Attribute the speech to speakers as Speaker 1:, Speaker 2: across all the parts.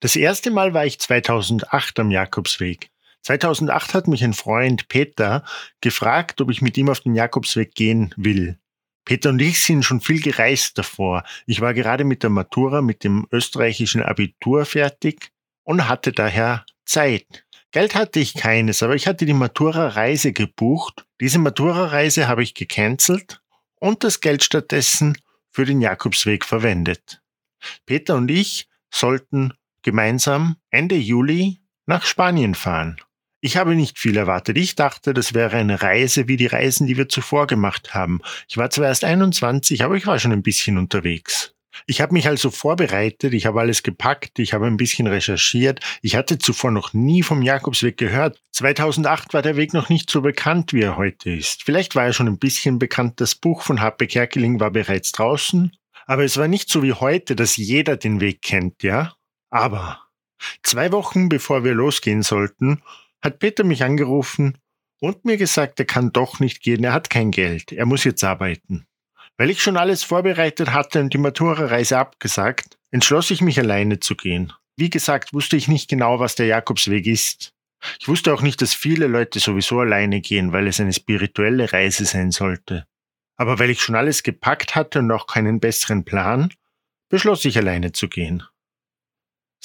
Speaker 1: Das erste Mal war ich 2008 am Jakobsweg. 2008 hat mich ein Freund Peter gefragt, ob ich mit ihm auf den Jakobsweg gehen will. Peter und ich sind schon viel gereist davor. Ich war gerade mit der Matura, mit dem österreichischen Abitur fertig und hatte daher Zeit. Geld hatte ich keines, aber ich hatte die Matura-Reise gebucht. Diese Matura-Reise habe ich gecancelt und das Geld stattdessen für den Jakobsweg verwendet. Peter und ich sollten gemeinsam Ende Juli nach Spanien fahren. Ich habe nicht viel erwartet. Ich dachte, das wäre eine Reise wie die Reisen, die wir zuvor gemacht haben. Ich war zwar erst 21, aber ich war schon ein bisschen unterwegs. Ich habe mich also vorbereitet, ich habe alles gepackt, ich habe ein bisschen recherchiert. Ich hatte zuvor noch nie vom Jakobsweg gehört. 2008 war der Weg noch nicht so bekannt, wie er heute ist. Vielleicht war er schon ein bisschen bekannt. Das Buch von H.P. Kerkeling war bereits draußen. Aber es war nicht so wie heute, dass jeder den Weg kennt, ja? Aber zwei Wochen bevor wir losgehen sollten, hat Peter mich angerufen und mir gesagt, er kann doch nicht gehen, er hat kein Geld, er muss jetzt arbeiten. Weil ich schon alles vorbereitet hatte und die Matura-Reise abgesagt, entschloss ich mich alleine zu gehen. Wie gesagt, wusste ich nicht genau, was der Jakobsweg ist. Ich wusste auch nicht, dass viele Leute sowieso alleine gehen, weil es eine spirituelle Reise sein sollte. Aber weil ich schon alles gepackt hatte und auch keinen besseren Plan, beschloss ich alleine zu gehen.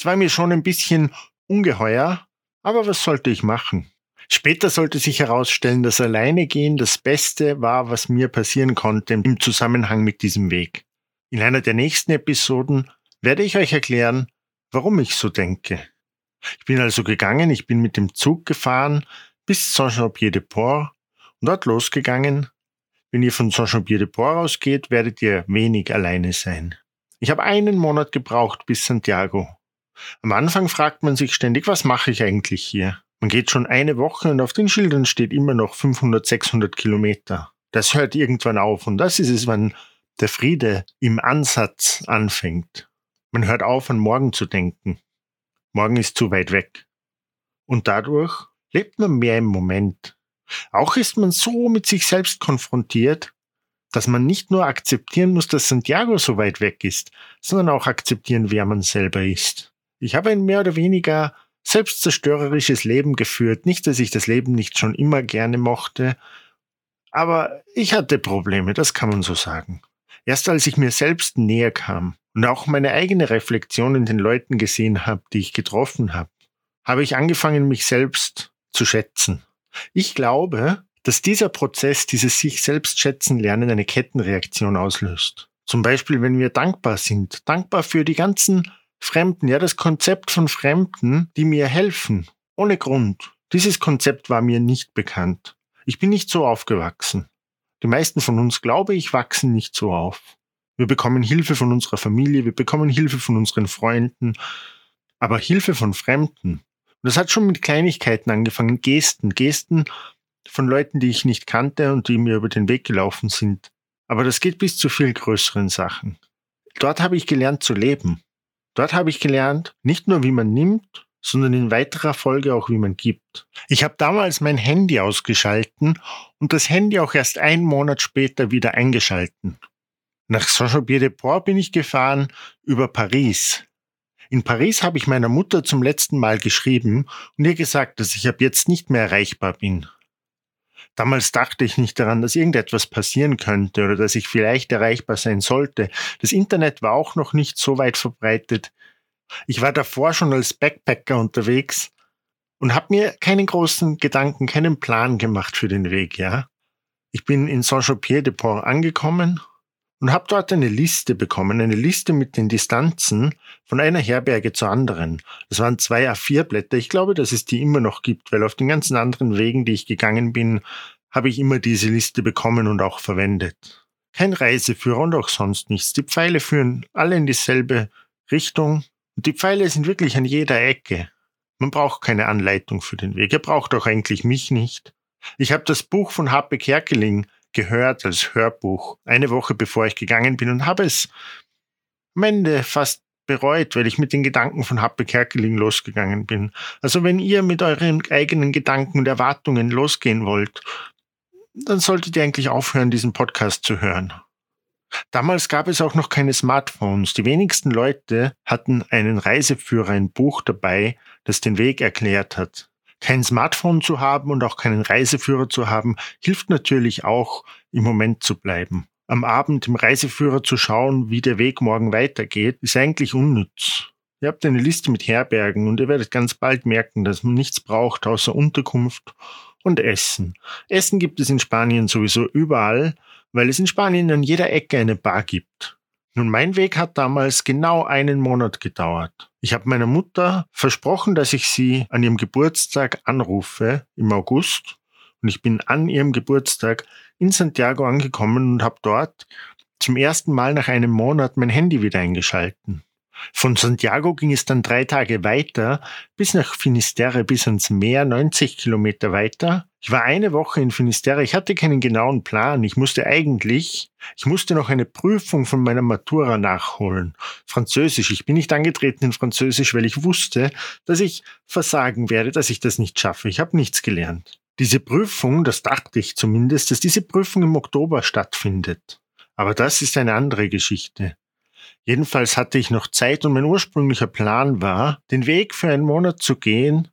Speaker 1: Es war mir schon ein bisschen ungeheuer, aber was sollte ich machen? Später sollte sich herausstellen, dass alleine gehen das Beste war, was mir passieren konnte im Zusammenhang mit diesem Weg. In einer der nächsten Episoden werde ich euch erklären, warum ich so denke. Ich bin also gegangen, ich bin mit dem Zug gefahren bis Saint-Jean-Pied-de-Port und dort losgegangen. Wenn ihr von Saint-Jean-Pied-de-Port ausgeht, werdet ihr wenig alleine sein. Ich habe einen Monat gebraucht bis Santiago. Am Anfang fragt man sich ständig, was mache ich eigentlich hier? Man geht schon eine Woche und auf den Schildern steht immer noch 500, 600 Kilometer. Das hört irgendwann auf und das ist es, wann der Friede im Ansatz anfängt. Man hört auf, an morgen zu denken. Morgen ist zu weit weg. Und dadurch lebt man mehr im Moment. Auch ist man so mit sich selbst konfrontiert, dass man nicht nur akzeptieren muss, dass Santiago so weit weg ist, sondern auch akzeptieren, wer man selber ist. Ich habe ein mehr oder weniger selbstzerstörerisches Leben geführt. Nicht, dass ich das Leben nicht schon immer gerne mochte, aber ich hatte Probleme, das kann man so sagen. Erst als ich mir selbst näher kam und auch meine eigene Reflexion in den Leuten gesehen habe, die ich getroffen habe, habe ich angefangen, mich selbst zu schätzen. Ich glaube, dass dieser Prozess, dieses sich selbst schätzen lernen, eine Kettenreaktion auslöst. Zum Beispiel, wenn wir dankbar sind, dankbar für die ganzen Fremden, ja, das Konzept von Fremden, die mir helfen, ohne Grund. Dieses Konzept war mir nicht bekannt. Ich bin nicht so aufgewachsen. Die meisten von uns, glaube ich, wachsen nicht so auf. Wir bekommen Hilfe von unserer Familie, wir bekommen Hilfe von unseren Freunden, aber Hilfe von Fremden. Und das hat schon mit Kleinigkeiten angefangen, Gesten, Gesten von Leuten, die ich nicht kannte und die mir über den Weg gelaufen sind. Aber das geht bis zu viel größeren Sachen. Dort habe ich gelernt zu leben. Dort habe ich gelernt, nicht nur wie man nimmt, sondern in weiterer Folge auch wie man gibt. Ich habe damals mein Handy ausgeschalten und das Handy auch erst einen Monat später wieder eingeschalten. Nach Saint-Jean-Pied-de-Port bin ich gefahren über Paris. In Paris habe ich meiner Mutter zum letzten Mal geschrieben und ihr gesagt, dass ich ab jetzt nicht mehr erreichbar bin. Damals dachte ich nicht daran, dass irgendetwas passieren könnte oder dass ich vielleicht erreichbar sein sollte. Das Internet war auch noch nicht so weit verbreitet. Ich war davor schon als Backpacker unterwegs und habe mir keinen großen Gedanken, keinen Plan gemacht für den Weg, ja. Ich bin in Saint-Jean-Pied-de-Port angekommen und habe dort eine Liste bekommen, eine Liste mit den Distanzen von einer Herberge zur anderen. Das waren zwei A4-Blätter. Ich glaube, dass es die immer noch gibt, weil auf den ganzen anderen Wegen, die ich gegangen bin, habe ich immer diese Liste bekommen und auch verwendet. Kein Reiseführer und auch sonst nichts. Die Pfeile führen alle in dieselbe Richtung und die Pfeile sind wirklich an jeder Ecke. Man braucht keine Anleitung für den Weg. Er braucht auch eigentlich mich nicht. Ich habe das Buch von H.P. Kerkeling gehört als Hörbuch eine Woche bevor ich gegangen bin und habe es am Ende fast bereut, weil ich mit den Gedanken von Happe Kerkeling losgegangen bin. Also wenn ihr mit euren eigenen Gedanken und Erwartungen losgehen wollt, dann solltet ihr eigentlich aufhören, diesen Podcast zu hören. Damals gab es auch noch keine Smartphones. Die wenigsten Leute hatten einen Reiseführer, ein Buch dabei, das den Weg erklärt hat. Kein Smartphone zu haben und auch keinen Reiseführer zu haben, hilft natürlich auch, im Moment zu bleiben. Am Abend im Reiseführer zu schauen, wie der Weg morgen weitergeht, ist eigentlich unnütz. Ihr habt eine Liste mit Herbergen und ihr werdet ganz bald merken, dass man nichts braucht außer Unterkunft und Essen. Essen gibt es in Spanien sowieso überall, weil es in Spanien an jeder Ecke eine Bar gibt. Nun, mein Weg hat damals genau einen Monat gedauert. Ich habe meiner Mutter versprochen, dass ich sie an ihrem Geburtstag anrufe im August. Und ich bin an ihrem Geburtstag in Santiago angekommen und habe dort zum ersten Mal nach einem Monat mein Handy wieder eingeschalten. Von Santiago ging es dann drei Tage weiter, bis nach Finisterre, bis ans Meer, 90 Kilometer weiter. Ich war eine Woche in Finisterre. Ich hatte keinen genauen Plan. Ich musste eigentlich, ich musste noch eine Prüfung von meiner Matura nachholen. Französisch. Ich bin nicht angetreten in Französisch, weil ich wusste, dass ich versagen werde, dass ich das nicht schaffe. Ich habe nichts gelernt. Diese Prüfung, das dachte ich zumindest, dass diese Prüfung im Oktober stattfindet. Aber das ist eine andere Geschichte. Jedenfalls hatte ich noch Zeit und mein ursprünglicher Plan war, den Weg für einen Monat zu gehen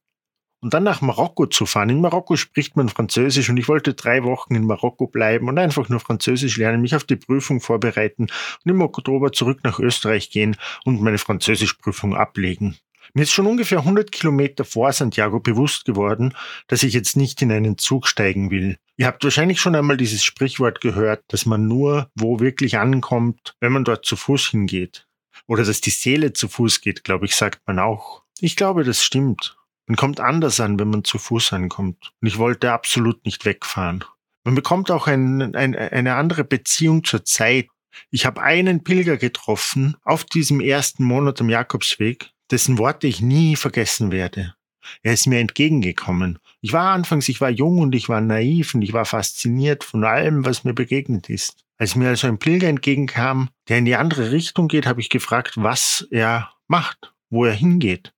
Speaker 1: und dann nach Marokko zu fahren. In Marokko spricht man Französisch und ich wollte drei Wochen in Marokko bleiben und einfach nur Französisch lernen, mich auf die Prüfung vorbereiten und im Oktober zurück nach Österreich gehen und meine Französischprüfung ablegen. Mir ist schon ungefähr 100 Kilometer vor Santiago bewusst geworden, dass ich jetzt nicht in einen Zug steigen will. Ihr habt wahrscheinlich schon einmal dieses Sprichwort gehört, dass man nur wo wirklich ankommt, wenn man dort zu Fuß hingeht. Oder dass die Seele zu Fuß geht, glaube ich, sagt man auch. Ich glaube, das stimmt. Man kommt anders an, wenn man zu Fuß ankommt. Und ich wollte absolut nicht wegfahren. Man bekommt auch ein, ein, eine andere Beziehung zur Zeit. Ich habe einen Pilger getroffen auf diesem ersten Monat am Jakobsweg, dessen Worte ich nie vergessen werde. Er ist mir entgegengekommen. Ich war anfangs, ich war jung und ich war naiv und ich war fasziniert von allem, was mir begegnet ist. Als mir also ein Pilger entgegenkam, der in die andere Richtung geht, habe ich gefragt, was er macht, wo er hingeht.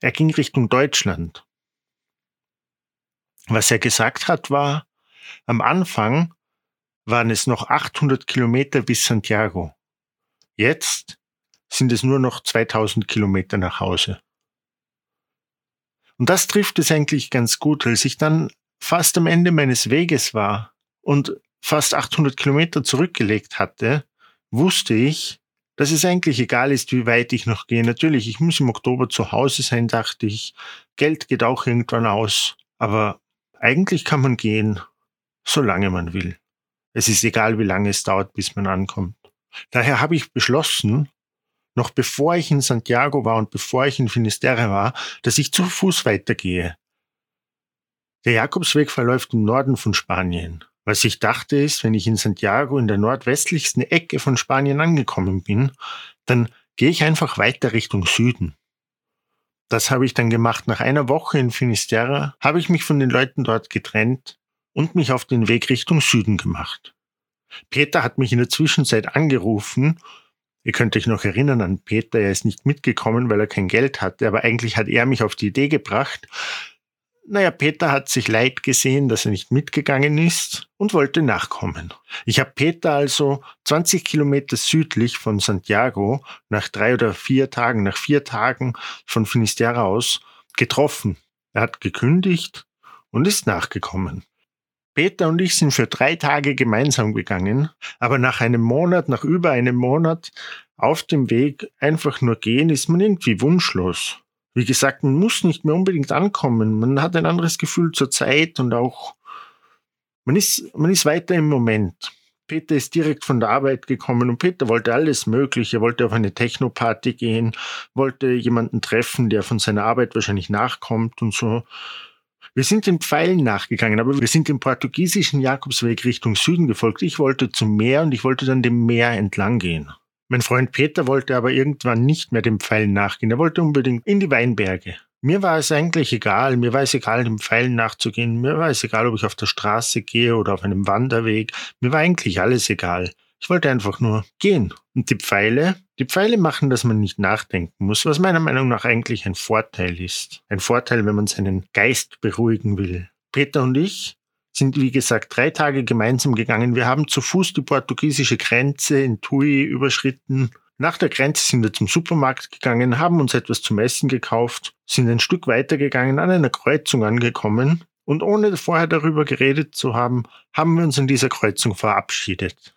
Speaker 1: Er ging Richtung Deutschland. Was er gesagt hat, war, am Anfang waren es noch 800 Kilometer bis Santiago. Jetzt sind es nur noch 2000 Kilometer nach Hause. Und das trifft es eigentlich ganz gut, als ich dann fast am Ende meines Weges war und fast 800 Kilometer zurückgelegt hatte, wusste ich, dass es eigentlich egal ist, wie weit ich noch gehe. Natürlich, ich muss im Oktober zu Hause sein, dachte ich. Geld geht auch irgendwann aus. Aber eigentlich kann man gehen, solange man will. Es ist egal, wie lange es dauert, bis man ankommt. Daher habe ich beschlossen, noch bevor ich in Santiago war und bevor ich in Finisterre war, dass ich zu Fuß weitergehe. Der Jakobsweg verläuft im Norden von Spanien. Was ich dachte ist, wenn ich in Santiago in der nordwestlichsten Ecke von Spanien angekommen bin, dann gehe ich einfach weiter Richtung Süden. Das habe ich dann gemacht. Nach einer Woche in Finisterre habe ich mich von den Leuten dort getrennt und mich auf den Weg Richtung Süden gemacht. Peter hat mich in der Zwischenzeit angerufen Ihr könnt euch noch erinnern an Peter, er ist nicht mitgekommen, weil er kein Geld hatte, aber eigentlich hat er mich auf die Idee gebracht. Naja, Peter hat sich leid gesehen, dass er nicht mitgegangen ist und wollte nachkommen. Ich habe Peter also 20 Kilometer südlich von Santiago nach drei oder vier Tagen, nach vier Tagen von Finisterre aus getroffen. Er hat gekündigt und ist nachgekommen. Peter und ich sind für drei Tage gemeinsam gegangen, aber nach einem Monat, nach über einem Monat auf dem Weg einfach nur gehen, ist man irgendwie wunschlos. Wie gesagt, man muss nicht mehr unbedingt ankommen. Man hat ein anderes Gefühl zur Zeit und auch, man ist, man ist weiter im Moment. Peter ist direkt von der Arbeit gekommen und Peter wollte alles Mögliche. Er wollte auf eine Techno-Party gehen, wollte jemanden treffen, der von seiner Arbeit wahrscheinlich nachkommt und so. Wir sind den Pfeilen nachgegangen, aber wir sind dem portugiesischen Jakobsweg Richtung Süden gefolgt. Ich wollte zum Meer und ich wollte dann dem Meer entlang gehen. Mein Freund Peter wollte aber irgendwann nicht mehr dem Pfeilen nachgehen. Er wollte unbedingt in die Weinberge. Mir war es eigentlich egal. Mir war es egal, dem Pfeilen nachzugehen. Mir war es egal, ob ich auf der Straße gehe oder auf einem Wanderweg. Mir war eigentlich alles egal. Ich wollte einfach nur gehen. Und die Pfeile, die Pfeile machen, dass man nicht nachdenken muss, was meiner Meinung nach eigentlich ein Vorteil ist. Ein Vorteil, wenn man seinen Geist beruhigen will. Peter und ich sind, wie gesagt, drei Tage gemeinsam gegangen. Wir haben zu Fuß die portugiesische Grenze in Tui überschritten. Nach der Grenze sind wir zum Supermarkt gegangen, haben uns etwas zum Essen gekauft, sind ein Stück weitergegangen, an einer Kreuzung angekommen und ohne vorher darüber geredet zu haben, haben wir uns an dieser Kreuzung verabschiedet.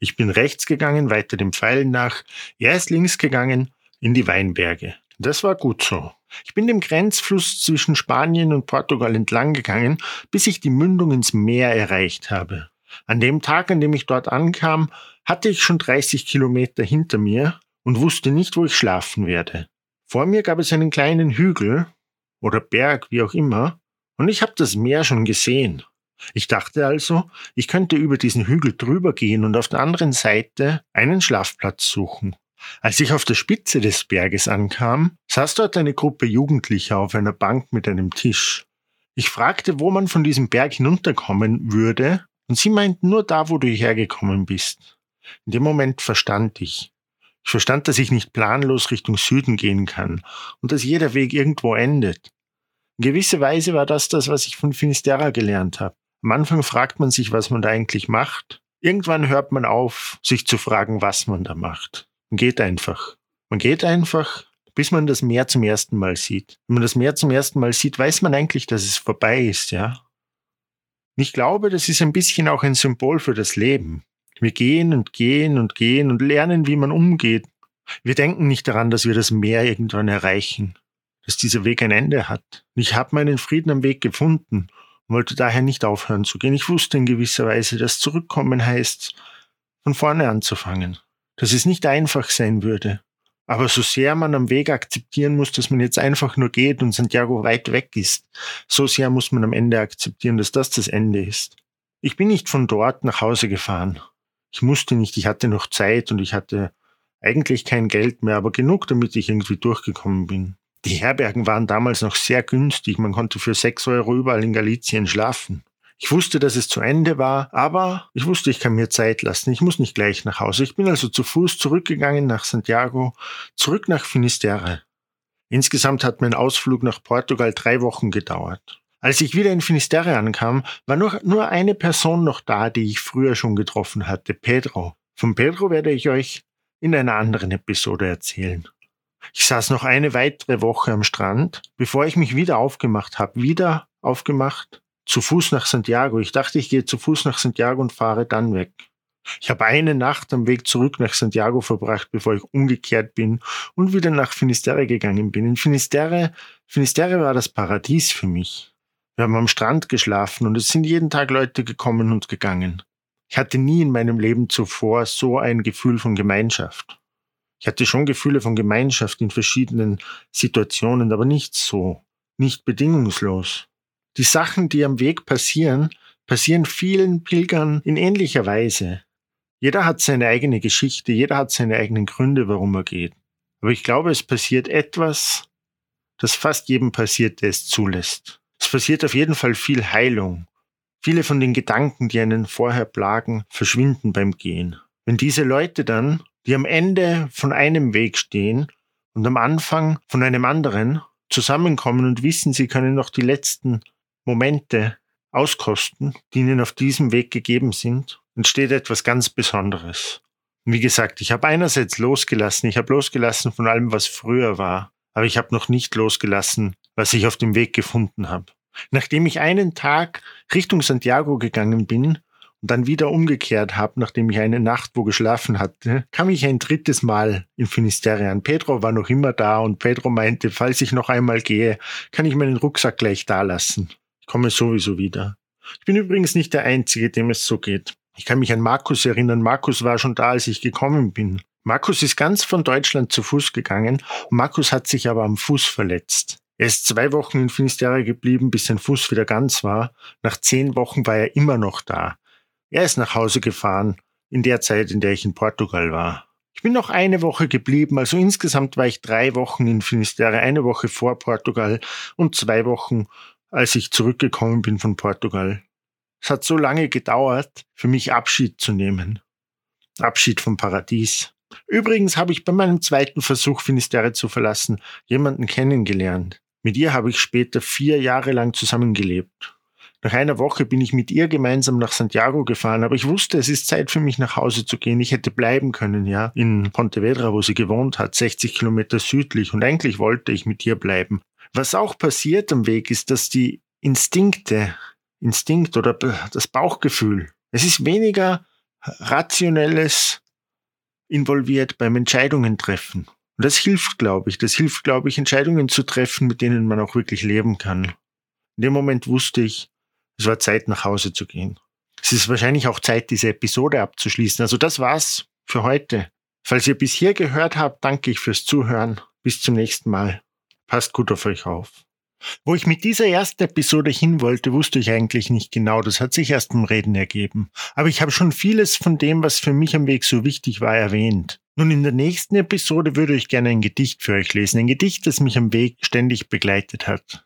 Speaker 1: Ich bin rechts gegangen, weiter dem Pfeil nach, er ist links gegangen in die Weinberge. Das war gut so. Ich bin dem Grenzfluss zwischen Spanien und Portugal entlang gegangen, bis ich die Mündung ins Meer erreicht habe. An dem Tag, an dem ich dort ankam, hatte ich schon 30 Kilometer hinter mir und wusste nicht, wo ich schlafen werde. Vor mir gab es einen kleinen Hügel oder Berg, wie auch immer, und ich habe das Meer schon gesehen. Ich dachte also, ich könnte über diesen Hügel drüber gehen und auf der anderen Seite einen Schlafplatz suchen. Als ich auf der Spitze des Berges ankam, saß dort eine Gruppe Jugendlicher auf einer Bank mit einem Tisch. Ich fragte, wo man von diesem Berg hinunterkommen würde, und sie meinten nur da, wo du hergekommen bist. In dem Moment verstand ich. Ich verstand, dass ich nicht planlos Richtung Süden gehen kann und dass jeder Weg irgendwo endet. In gewisser Weise war das das, was ich von Finisterra gelernt habe. Am Anfang fragt man sich, was man da eigentlich macht. Irgendwann hört man auf, sich zu fragen, was man da macht. Man geht einfach. Man geht einfach, bis man das Meer zum ersten Mal sieht. Wenn man das Meer zum ersten Mal sieht, weiß man eigentlich, dass es vorbei ist, ja. Und ich glaube, das ist ein bisschen auch ein Symbol für das Leben. Wir gehen und gehen und gehen und lernen, wie man umgeht. Wir denken nicht daran, dass wir das Meer irgendwann erreichen, dass dieser Weg ein Ende hat. Ich habe meinen Frieden am Weg gefunden und wollte daher nicht aufhören zu gehen. Ich wusste in gewisser Weise, dass Zurückkommen heißt, von vorne anzufangen dass es nicht einfach sein würde. Aber so sehr man am Weg akzeptieren muss, dass man jetzt einfach nur geht und Santiago weit weg ist, so sehr muss man am Ende akzeptieren, dass das das Ende ist. Ich bin nicht von dort nach Hause gefahren. Ich musste nicht, ich hatte noch Zeit und ich hatte eigentlich kein Geld mehr, aber genug, damit ich irgendwie durchgekommen bin. Die Herbergen waren damals noch sehr günstig, man konnte für sechs Euro überall in Galicien schlafen. Ich wusste, dass es zu Ende war, aber ich wusste, ich kann mir Zeit lassen. Ich muss nicht gleich nach Hause. Ich bin also zu Fuß zurückgegangen nach Santiago, zurück nach Finisterre. Insgesamt hat mein Ausflug nach Portugal drei Wochen gedauert. Als ich wieder in Finisterre ankam, war nur, nur eine Person noch da, die ich früher schon getroffen hatte, Pedro. Von Pedro werde ich euch in einer anderen Episode erzählen. Ich saß noch eine weitere Woche am Strand, bevor ich mich wieder aufgemacht habe. Wieder aufgemacht zu Fuß nach Santiago. Ich dachte, ich gehe zu Fuß nach Santiago und fahre dann weg. Ich habe eine Nacht am Weg zurück nach Santiago verbracht, bevor ich umgekehrt bin und wieder nach Finisterre gegangen bin. In Finisterre, Finisterre war das Paradies für mich. Wir haben am Strand geschlafen und es sind jeden Tag Leute gekommen und gegangen. Ich hatte nie in meinem Leben zuvor so ein Gefühl von Gemeinschaft. Ich hatte schon Gefühle von Gemeinschaft in verschiedenen Situationen, aber nicht so, nicht bedingungslos. Die Sachen, die am Weg passieren, passieren vielen Pilgern in ähnlicher Weise. Jeder hat seine eigene Geschichte, jeder hat seine eigenen Gründe, warum er geht. Aber ich glaube, es passiert etwas, das fast jedem passiert, der es zulässt. Es passiert auf jeden Fall viel Heilung. Viele von den Gedanken, die einen vorher plagen, verschwinden beim Gehen. Wenn diese Leute dann, die am Ende von einem Weg stehen und am Anfang von einem anderen, zusammenkommen und wissen, sie können noch die letzten Momente auskosten, die ihnen auf diesem Weg gegeben sind, entsteht etwas ganz Besonderes. wie gesagt, ich habe einerseits losgelassen, ich habe losgelassen von allem, was früher war, aber ich habe noch nicht losgelassen, was ich auf dem Weg gefunden habe. Nachdem ich einen Tag Richtung Santiago gegangen bin und dann wieder umgekehrt habe, nachdem ich eine Nacht wo geschlafen hatte, kam ich ein drittes Mal in Finisterre an. Pedro war noch immer da und Pedro meinte, falls ich noch einmal gehe, kann ich meinen Rucksack gleich da lassen. Komme sowieso wieder. Ich bin übrigens nicht der Einzige, dem es so geht. Ich kann mich an Markus erinnern. Markus war schon da, als ich gekommen bin. Markus ist ganz von Deutschland zu Fuß gegangen. Markus hat sich aber am Fuß verletzt. Er ist zwei Wochen in Finisterre geblieben, bis sein Fuß wieder ganz war. Nach zehn Wochen war er immer noch da. Er ist nach Hause gefahren, in der Zeit, in der ich in Portugal war. Ich bin noch eine Woche geblieben, also insgesamt war ich drei Wochen in Finisterre, eine Woche vor Portugal und zwei Wochen als ich zurückgekommen bin von Portugal. Es hat so lange gedauert, für mich Abschied zu nehmen. Abschied vom Paradies. Übrigens habe ich bei meinem zweiten Versuch, Finisterre zu verlassen, jemanden kennengelernt. Mit ihr habe ich später vier Jahre lang zusammengelebt. Nach einer Woche bin ich mit ihr gemeinsam nach Santiago gefahren, aber ich wusste, es ist Zeit für mich nach Hause zu gehen. Ich hätte bleiben können, ja, in Pontevedra, wo sie gewohnt hat, 60 Kilometer südlich und eigentlich wollte ich mit ihr bleiben. Was auch passiert am Weg ist, dass die Instinkte, Instinkt oder das Bauchgefühl, es ist weniger rationelles involviert beim Entscheidungen treffen. Und das hilft, glaube ich. Das hilft, glaube ich, Entscheidungen zu treffen, mit denen man auch wirklich leben kann. In dem Moment wusste ich, es war Zeit, nach Hause zu gehen. Es ist wahrscheinlich auch Zeit, diese Episode abzuschließen. Also das war's für heute. Falls ihr bis hier gehört habt, danke ich fürs Zuhören. Bis zum nächsten Mal. Passt gut auf euch auf. Wo ich mit dieser ersten Episode hin wollte, wusste ich eigentlich nicht genau. Das hat sich erst im Reden ergeben. Aber ich habe schon vieles von dem, was für mich am Weg so wichtig war, erwähnt. Nun, in der nächsten Episode würde ich gerne ein Gedicht für euch lesen. Ein Gedicht, das mich am Weg ständig begleitet hat.